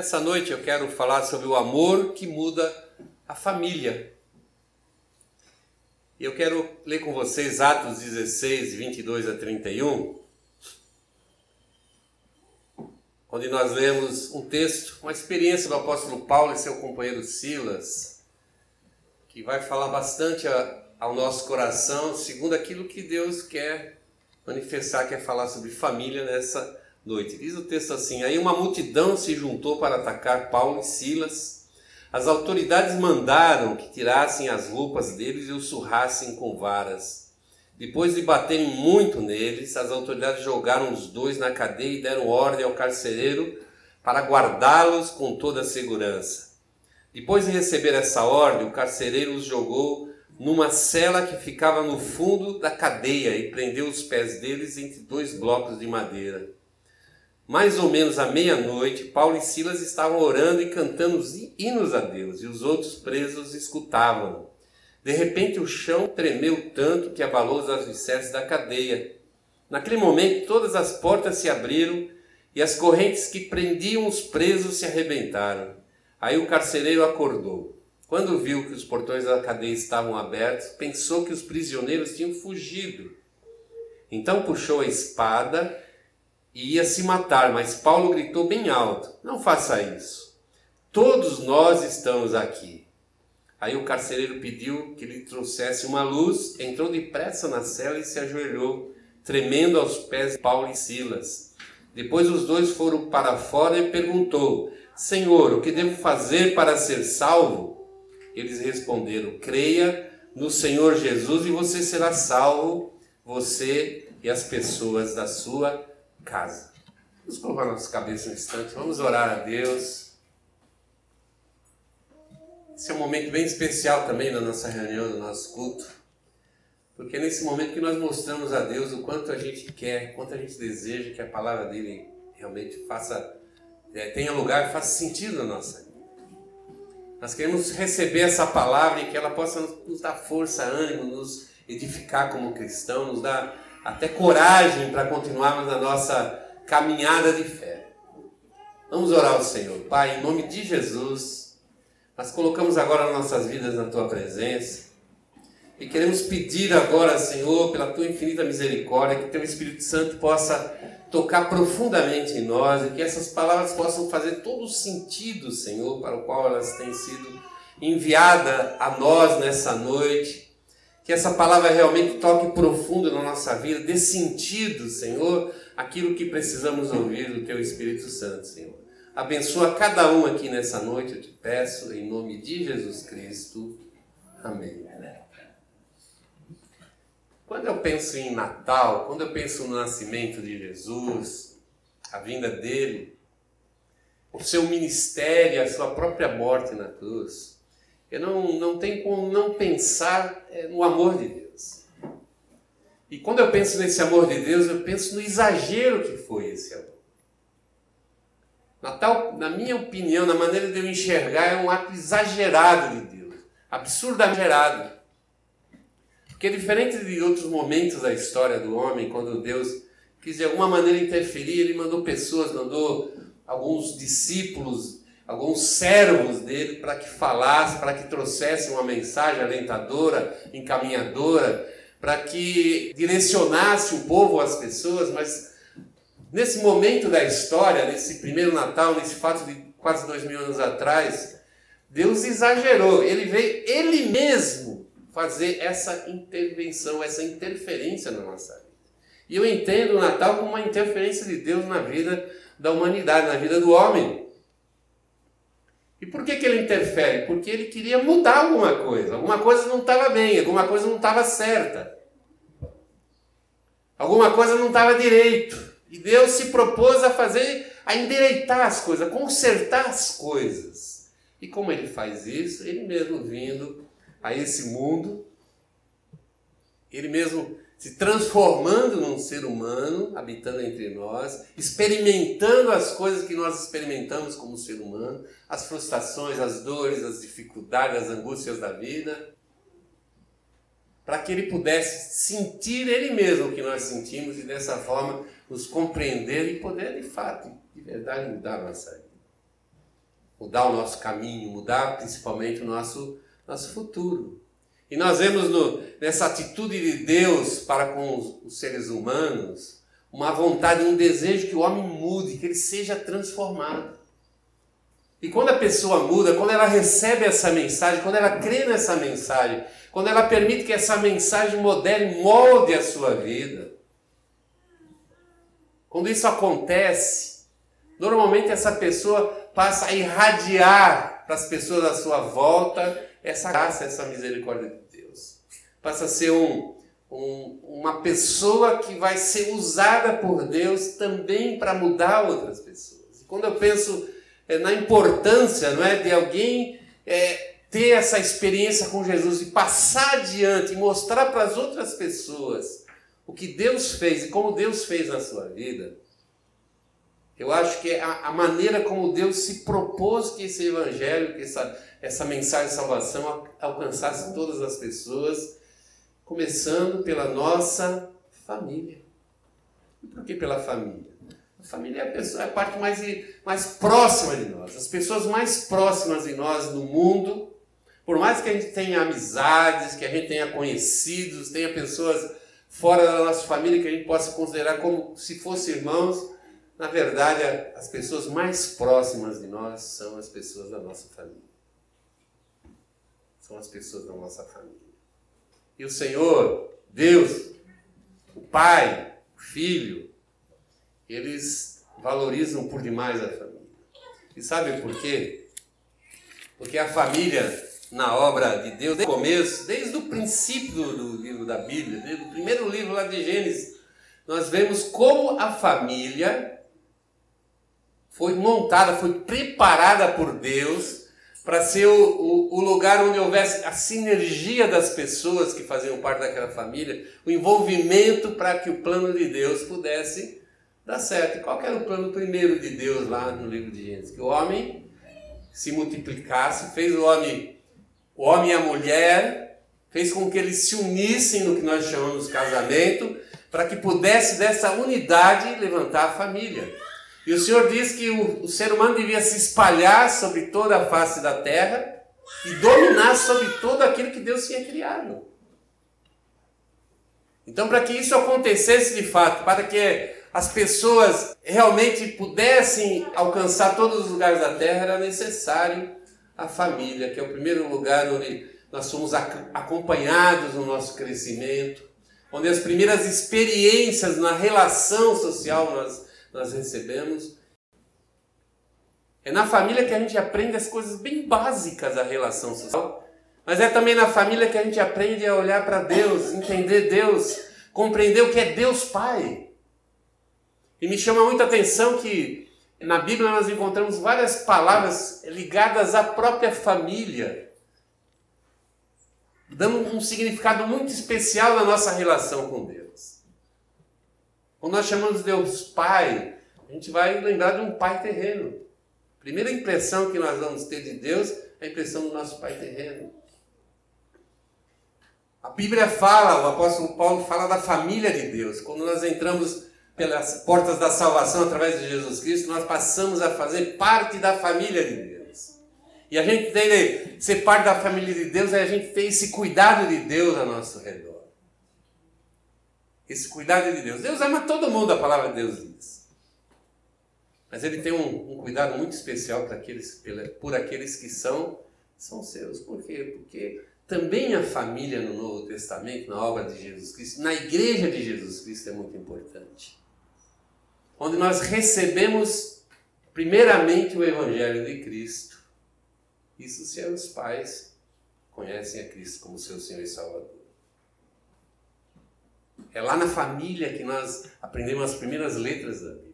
nessa noite eu quero falar sobre o amor que muda a família. Eu quero ler com vocês Atos 16, 22 a 31, onde nós lemos um texto, uma experiência do apóstolo Paulo e seu companheiro Silas, que vai falar bastante ao nosso coração, segundo aquilo que Deus quer manifestar, quer falar sobre família nessa noite. Diz o texto assim: Aí uma multidão se juntou para atacar Paulo e Silas. As autoridades mandaram que tirassem as roupas deles e os surrassem com varas. Depois de baterem muito neles, as autoridades jogaram os dois na cadeia e deram ordem ao carcereiro para guardá-los com toda a segurança. Depois de receber essa ordem, o carcereiro os jogou numa cela que ficava no fundo da cadeia e prendeu os pés deles entre dois blocos de madeira. Mais ou menos à meia-noite, Paulo e Silas estavam orando e cantando hinos a Deus, e os outros presos escutavam. De repente, o chão tremeu tanto que abalou os alicerces da cadeia. Naquele momento, todas as portas se abriram e as correntes que prendiam os presos se arrebentaram. Aí o carcereiro acordou. Quando viu que os portões da cadeia estavam abertos, pensou que os prisioneiros tinham fugido. Então puxou a espada e ia se matar, mas Paulo gritou bem alto: Não faça isso. Todos nós estamos aqui. Aí o carcereiro pediu que lhe trouxesse uma luz, entrou depressa na cela e se ajoelhou, tremendo aos pés de Paulo e Silas. Depois os dois foram para fora e perguntou: Senhor, o que devo fazer para ser salvo? Eles responderam: Creia no Senhor Jesus e você será salvo, você e as pessoas da sua casa. Vamos colocar nossa cabeça um instante, vamos orar a Deus. Esse é um momento bem especial também na nossa reunião, no nosso culto, porque é nesse momento que nós mostramos a Deus o quanto a gente quer, quanto a gente deseja que a palavra dele realmente faça, é, tenha lugar, faça sentido na nossa vida. Nós queremos receber essa palavra e que ela possa nos dar força, ânimo, nos edificar como cristão, nos dar até coragem para continuarmos na nossa caminhada de fé. Vamos orar ao Senhor. Pai, em nome de Jesus, nós colocamos agora nossas vidas na tua presença e queremos pedir agora, Senhor, pela tua infinita misericórdia, que teu Espírito Santo possa tocar profundamente em nós e que essas palavras possam fazer todo o sentido, Senhor, para o qual elas têm sido enviadas a nós nessa noite que essa palavra realmente toque profundo na nossa vida, dê sentido, Senhor, aquilo que precisamos ouvir do Teu Espírito Santo, Senhor. Abençoa cada um aqui nessa noite, eu te peço, em nome de Jesus Cristo. Amém. Quando eu penso em Natal, quando eu penso no nascimento de Jesus, a vinda dele, o seu ministério, a sua própria morte na cruz, eu não, não tenho como não pensar é, no amor de Deus. E quando eu penso nesse amor de Deus, eu penso no exagero que foi esse amor. Natal, na minha opinião, na maneira de eu enxergar, é um ato exagerado de Deus. Absurdamente exagerado. Porque diferente de outros momentos da história do homem, quando Deus quis de alguma maneira interferir, ele mandou pessoas, mandou alguns discípulos alguns servos dele para que falasse, para que trouxesse uma mensagem alentadora, encaminhadora, para que direcionasse o povo às pessoas, mas nesse momento da história, nesse primeiro Natal, nesse fato de quase dois mil anos atrás, Deus exagerou, ele veio ele mesmo fazer essa intervenção, essa interferência na nossa vida. E eu entendo o Natal como uma interferência de Deus na vida da humanidade, na vida do homem. E por que, que ele interfere? Porque ele queria mudar alguma coisa. Alguma coisa não estava bem, alguma coisa não estava certa. Alguma coisa não estava direito. E Deus se propôs a fazer, a endireitar as coisas, a consertar as coisas. E como ele faz isso? Ele mesmo vindo a esse mundo, ele mesmo se transformando num ser humano, habitando entre nós, experimentando as coisas que nós experimentamos como ser humano, as frustrações, as dores, as dificuldades, as angústias da vida, para que ele pudesse sentir ele mesmo o que nós sentimos e dessa forma nos compreender e poder de fato, de verdade, mudar a nossa vida. mudar o nosso caminho, mudar principalmente o nosso, nosso futuro. E nós vemos no, nessa atitude de Deus para com os, os seres humanos uma vontade, um desejo que o homem mude, que ele seja transformado. E quando a pessoa muda, quando ela recebe essa mensagem, quando ela crê nessa mensagem, quando ela permite que essa mensagem modele, molde a sua vida, quando isso acontece, normalmente essa pessoa passa a irradiar para as pessoas à sua volta essa graça, essa misericórdia de Deus. Passa a ser um, um, uma pessoa que vai ser usada por Deus também para mudar outras pessoas. Quando eu penso é, na importância não é, de alguém é, ter essa experiência com Jesus e passar adiante e mostrar para as outras pessoas o que Deus fez e como Deus fez na sua vida, eu acho que é a, a maneira como Deus se propôs que esse evangelho, que essa, essa mensagem de salvação alcançasse todas as pessoas, começando pela nossa família. E por que pela família? A família é a, pessoa, é a parte mais, mais próxima de nós. As pessoas mais próximas de nós no mundo, por mais que a gente tenha amizades, que a gente tenha conhecidos, tenha pessoas fora da nossa família que a gente possa considerar como se fossem irmãos, na verdade, as pessoas mais próximas de nós são as pessoas da nossa família. São as pessoas da nossa família. E o Senhor, Deus, o Pai, o Filho, eles valorizam por demais a família. E sabe por quê? Porque a família, na obra de Deus, desde o começo, desde o princípio do livro da Bíblia, desde o primeiro livro lá de Gênesis, nós vemos como a família foi montada, foi preparada por Deus para ser o, o, o, lugar onde houvesse a sinergia das pessoas que faziam parte daquela família, o envolvimento para que o plano de Deus pudesse Dá certo. Qual era o plano primeiro de Deus lá no livro de Gênesis? Que o homem se multiplicasse, fez o homem, o homem e a mulher, fez com que eles se unissem no que nós chamamos de casamento, para que pudesse dessa unidade levantar a família. E o Senhor diz que o, o ser humano devia se espalhar sobre toda a face da terra e dominar sobre todo aquilo que Deus tinha criado. Então, para que isso acontecesse de fato, para que as pessoas realmente pudessem alcançar todos os lugares da terra, era necessário a família, que é o primeiro lugar onde nós somos acompanhados no nosso crescimento, onde as primeiras experiências na relação social nós, nós recebemos. É na família que a gente aprende as coisas bem básicas da relação social, mas é também na família que a gente aprende a olhar para Deus, entender Deus, compreender o que é Deus Pai. E me chama muita atenção que na Bíblia nós encontramos várias palavras ligadas à própria família, dando um significado muito especial na nossa relação com Deus. Quando nós chamamos Deus Pai, a gente vai lembrar de um pai terreno. A primeira impressão que nós vamos ter de Deus é a impressão do nosso pai terreno. A Bíblia fala, o apóstolo Paulo fala da família de Deus. Quando nós entramos pelas portas da salvação através de Jesus Cristo, nós passamos a fazer parte da família de Deus. E a gente tem ser parte da família de Deus, é a gente ter esse cuidado de Deus a nosso redor. Esse cuidado de Deus. Deus ama todo mundo, a palavra de Deus diz. Mas ele tem um, um cuidado muito especial para aqueles, por aqueles que são, são seus. Por quê? Porque também a família no Novo Testamento, na obra de Jesus Cristo, na igreja de Jesus Cristo é muito importante onde nós recebemos primeiramente o Evangelho de Cristo. Isso se os pais conhecem a Cristo como seu Senhor e Salvador. É lá na família que nós aprendemos as primeiras letras da Bíblia.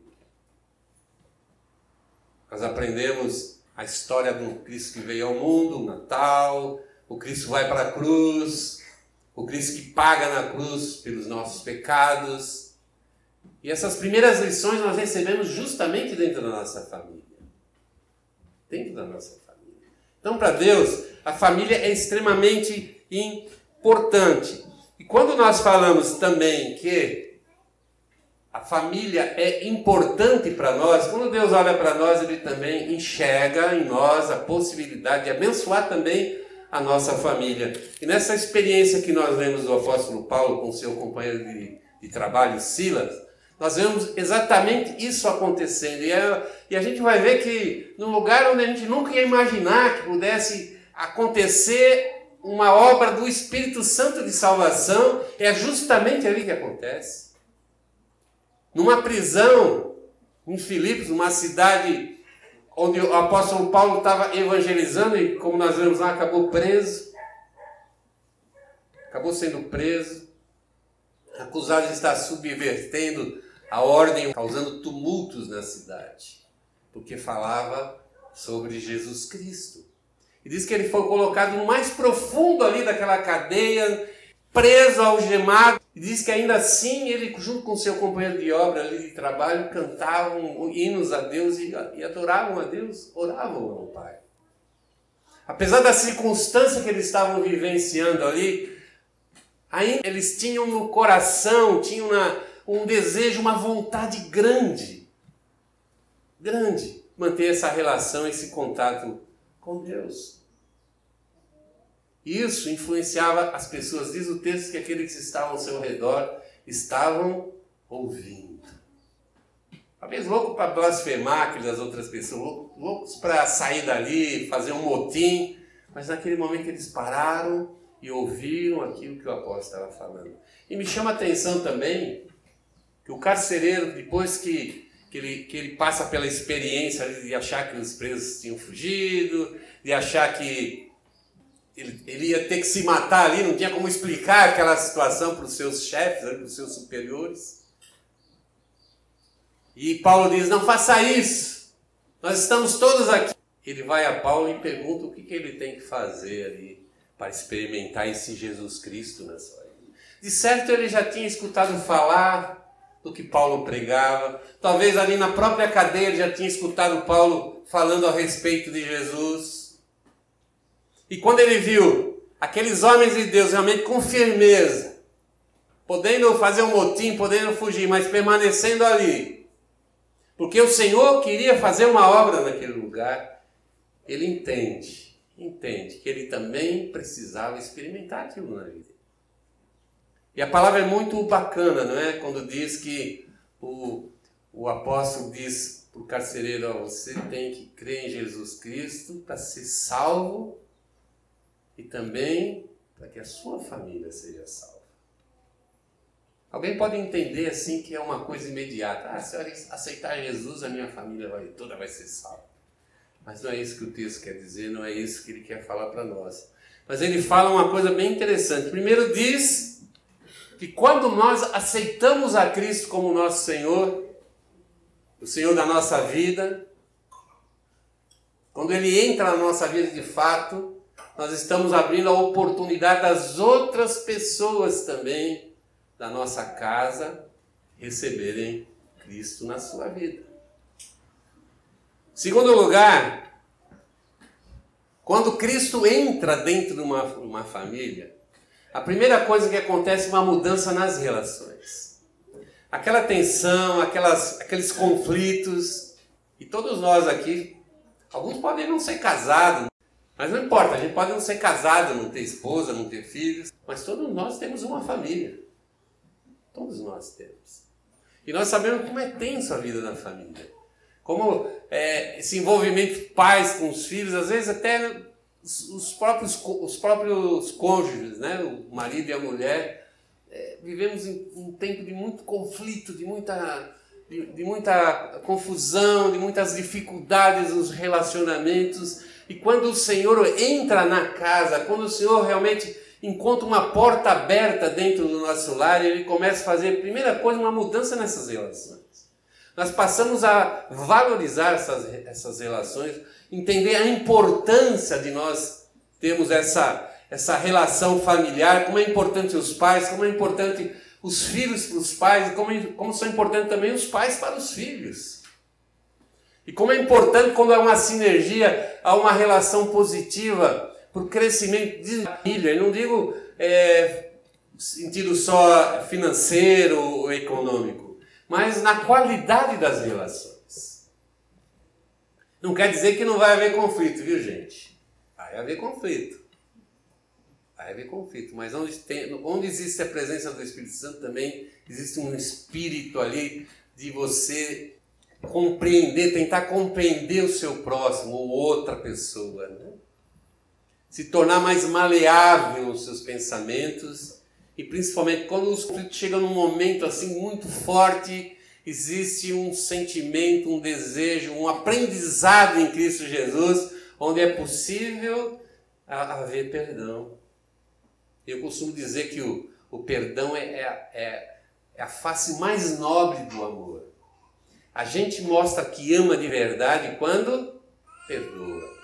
Nós aprendemos a história do Cristo que veio ao mundo, o Natal, o Cristo vai para a cruz, o Cristo que paga na cruz pelos nossos pecados, e essas primeiras lições nós recebemos justamente dentro da nossa família. Dentro da nossa família. Então, para Deus, a família é extremamente importante. E quando nós falamos também que a família é importante para nós, quando Deus olha para nós, Ele também enxerga em nós a possibilidade de abençoar também a nossa família. E nessa experiência que nós vemos do apóstolo Paulo com seu companheiro de, de trabalho, Silas, nós vemos exatamente isso acontecendo. E, é, e a gente vai ver que no lugar onde a gente nunca ia imaginar que pudesse acontecer uma obra do Espírito Santo de salvação, é justamente ali que acontece. Numa prisão em Filipos, uma cidade onde o apóstolo Paulo estava evangelizando e, como nós vemos lá, acabou preso. Acabou sendo preso, acusado de estar subvertendo a ordem, causando tumultos na cidade, porque falava sobre Jesus Cristo. E diz que ele foi colocado no mais profundo ali daquela cadeia, preso, algemado. E diz que ainda assim ele, junto com seu companheiro de obra ali de trabalho, cantavam hinos a Deus e, adoravam a Deus, oravam ao Pai. Apesar da circunstância que eles estavam vivenciando ali, ainda eles tinham no coração, tinham um desejo, uma vontade grande, grande, manter essa relação, esse contato com Deus. Isso influenciava as pessoas. Diz o texto que aqueles que estavam ao seu redor estavam ouvindo. Talvez louco para blasfemar aquelas outras pessoas, loucos para sair dali, fazer um motim, mas naquele momento eles pararam e ouviram aquilo que o apóstolo estava falando. E me chama a atenção também que o carcereiro, depois que, que, ele, que ele passa pela experiência de achar que os presos tinham fugido, de achar que ele, ele, ia ter que se matar ali, não tinha como explicar aquela situação para os seus chefes, para os seus superiores. E Paulo diz: Não faça isso, nós estamos todos aqui. Ele vai a Paulo e pergunta o que, que ele tem que fazer ali para experimentar esse Jesus Cristo na sua vida. De certo, ele já tinha escutado falar do que Paulo pregava, talvez ali na própria cadeia ele já tinha escutado Paulo falando a respeito de Jesus. E quando ele viu aqueles homens de Deus realmente com firmeza, podendo fazer um motim, podendo fugir, mas permanecendo ali, porque o Senhor queria fazer uma obra naquele lugar, ele entende, entende que ele também precisava experimentar aquilo na vida. E a palavra é muito bacana, não é? Quando diz que o, o apóstolo diz para o carcereiro: ó, você tem que crer em Jesus Cristo para ser salvo e também para que a sua família seja salva. Alguém pode entender assim que é uma coisa imediata. Ah, se eu aceitar Jesus, a minha família vai, toda vai ser salva. Mas não é isso que o texto quer dizer, não é isso que ele quer falar para nós. Mas ele fala uma coisa bem interessante. Primeiro diz que quando nós aceitamos a Cristo como nosso Senhor, o Senhor da nossa vida, quando ele entra na nossa vida de fato, nós estamos abrindo a oportunidade das outras pessoas também da nossa casa receberem Cristo na sua vida. Segundo lugar, quando Cristo entra dentro de uma, uma família, a primeira coisa que acontece é uma mudança nas relações. Aquela tensão, aquelas, aqueles conflitos, e todos nós aqui, alguns podem não ser casados, mas não importa, a gente pode não ser casado, não ter esposa, não ter filhos, mas todos nós temos uma família. Todos nós temos. E nós sabemos como é tenso a vida da família. Como é, esse envolvimento de pais com os filhos, às vezes até os, os próprios, os próprios cônjuges, né? o marido e a mulher, é, vivemos em um tempo de muito conflito, de muita, de, de muita confusão, de muitas dificuldades nos relacionamentos. E quando o Senhor entra na casa, quando o Senhor realmente encontra uma porta aberta dentro do nosso lar, ele começa a fazer, primeira coisa, uma mudança nessas relações. Nós passamos a valorizar essas, essas relações, entender a importância de nós termos essa, essa relação familiar, como é importante os pais, como é importante os filhos para os pais, como, como são importantes também os pais para os filhos. E como é importante quando há uma sinergia, há uma relação positiva para o crescimento de família. Eu não digo é, sentido só financeiro ou econômico, mas na qualidade das relações. Não quer dizer que não vai haver conflito, viu, gente? Vai haver conflito. Vai haver conflito, mas onde, tem, onde existe a presença do Espírito Santo também existe um espírito ali de você compreender, tentar compreender o seu próximo ou outra pessoa, né? se tornar mais maleável os seus pensamentos e principalmente quando os conflitos chegam num momento assim muito forte, existe um sentimento, um desejo, um aprendizado em Cristo Jesus, onde é possível haver perdão. Eu costumo dizer que o, o perdão é, é, é, é a face mais nobre do amor. A gente mostra que ama de verdade quando perdoa.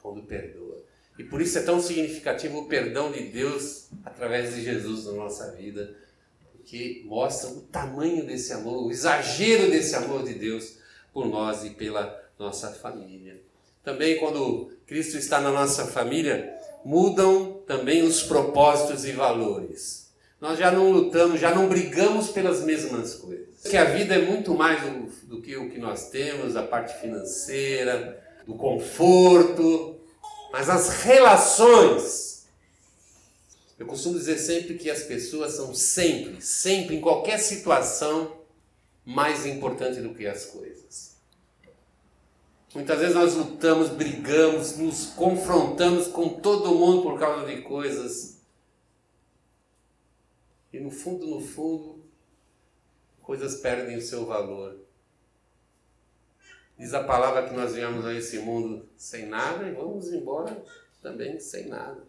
Quando perdoa. E por isso é tão significativo o perdão de Deus através de Jesus na nossa vida, porque mostra o tamanho desse amor, o exagero desse amor de Deus por nós e pela nossa família. Também quando Cristo está na nossa família, mudam também os propósitos e valores. Nós já não lutamos, já não brigamos pelas mesmas coisas. Que a vida é muito mais do, do que o que nós temos, a parte financeira, do conforto, mas as relações. Eu costumo dizer sempre que as pessoas são sempre, sempre, em qualquer situação, mais importante do que as coisas. Muitas vezes nós lutamos, brigamos, nos confrontamos com todo mundo por causa de coisas. E no fundo, no fundo, coisas perdem o seu valor. Diz a palavra que nós viemos a esse mundo sem nada e vamos embora também sem nada.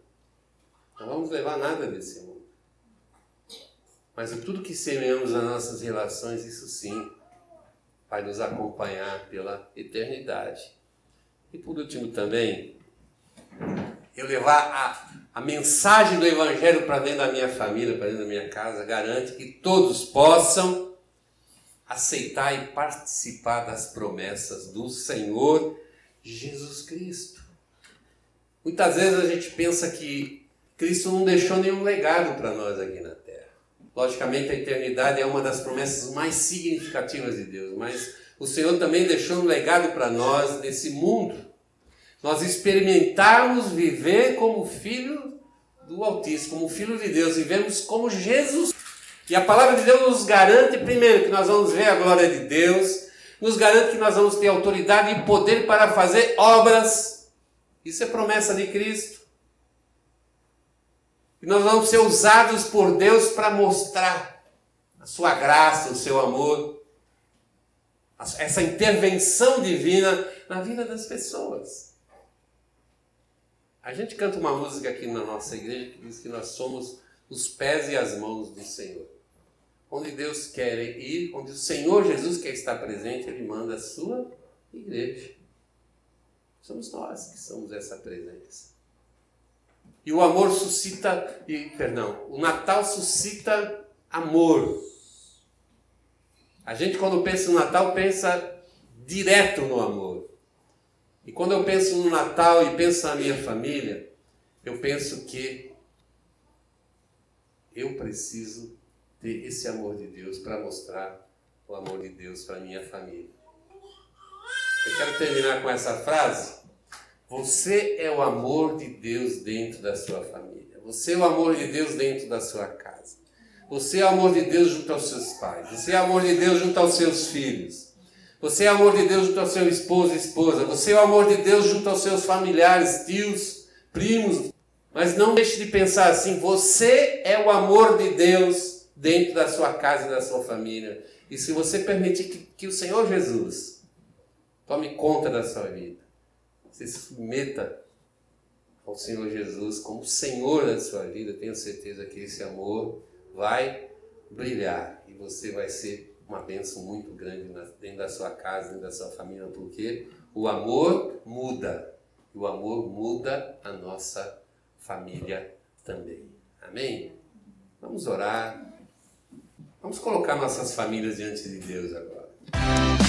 Não vamos levar nada desse mundo. Mas tudo que semeamos nas nossas relações, isso sim, vai nos acompanhar pela eternidade. E por último também, eu levar a, a mensagem do Evangelho para dentro da minha família, para dentro da minha casa, garante que todos possam aceitar e participar das promessas do Senhor Jesus Cristo. Muitas vezes a gente pensa que Cristo não deixou nenhum legado para nós aqui na Terra. Logicamente, a eternidade é uma das promessas mais significativas de Deus, mas o Senhor também deixou um legado para nós nesse mundo. Nós experimentarmos viver como filho do Altíssimo, como filho de Deus, vivemos como Jesus e a palavra de Deus nos garante, primeiro, que nós vamos ver a glória de Deus, nos garante que nós vamos ter autoridade e poder para fazer obras. Isso é promessa de Cristo. E nós vamos ser usados por Deus para mostrar a sua graça, o seu amor, essa intervenção divina na vida das pessoas. A gente canta uma música aqui na nossa igreja que diz que nós somos os pés e as mãos do Senhor. Onde Deus quer ir, onde o Senhor Jesus quer estar presente, Ele manda a sua igreja. Somos nós que somos essa presença. E o amor suscita, e, perdão, o Natal suscita amor. A gente quando pensa no Natal pensa direto no amor. E quando eu penso no Natal e penso na minha família, eu penso que eu preciso ter esse amor de Deus para mostrar o amor de Deus para minha família. Eu quero terminar com essa frase. Você é o amor de Deus dentro da sua família. Você é o amor de Deus dentro da sua casa. Você é o amor de Deus junto aos seus pais. Você é o amor de Deus junto aos seus filhos. Você é o amor de Deus junto ao seu esposo e esposa. Você é o amor de Deus junto aos seus familiares, tios, primos, mas não deixe de pensar assim: você é o amor de Deus dentro da sua casa e da sua família. E se você permitir que, que o Senhor Jesus tome conta da sua vida, se submeta ao Senhor Jesus como Senhor da sua vida, tenho certeza que esse amor vai brilhar e você vai ser uma bênção muito grande dentro da sua casa, dentro da sua família, porque o amor muda. E o amor muda a nossa família também. Amém? Vamos orar. Vamos colocar nossas famílias diante de Deus agora.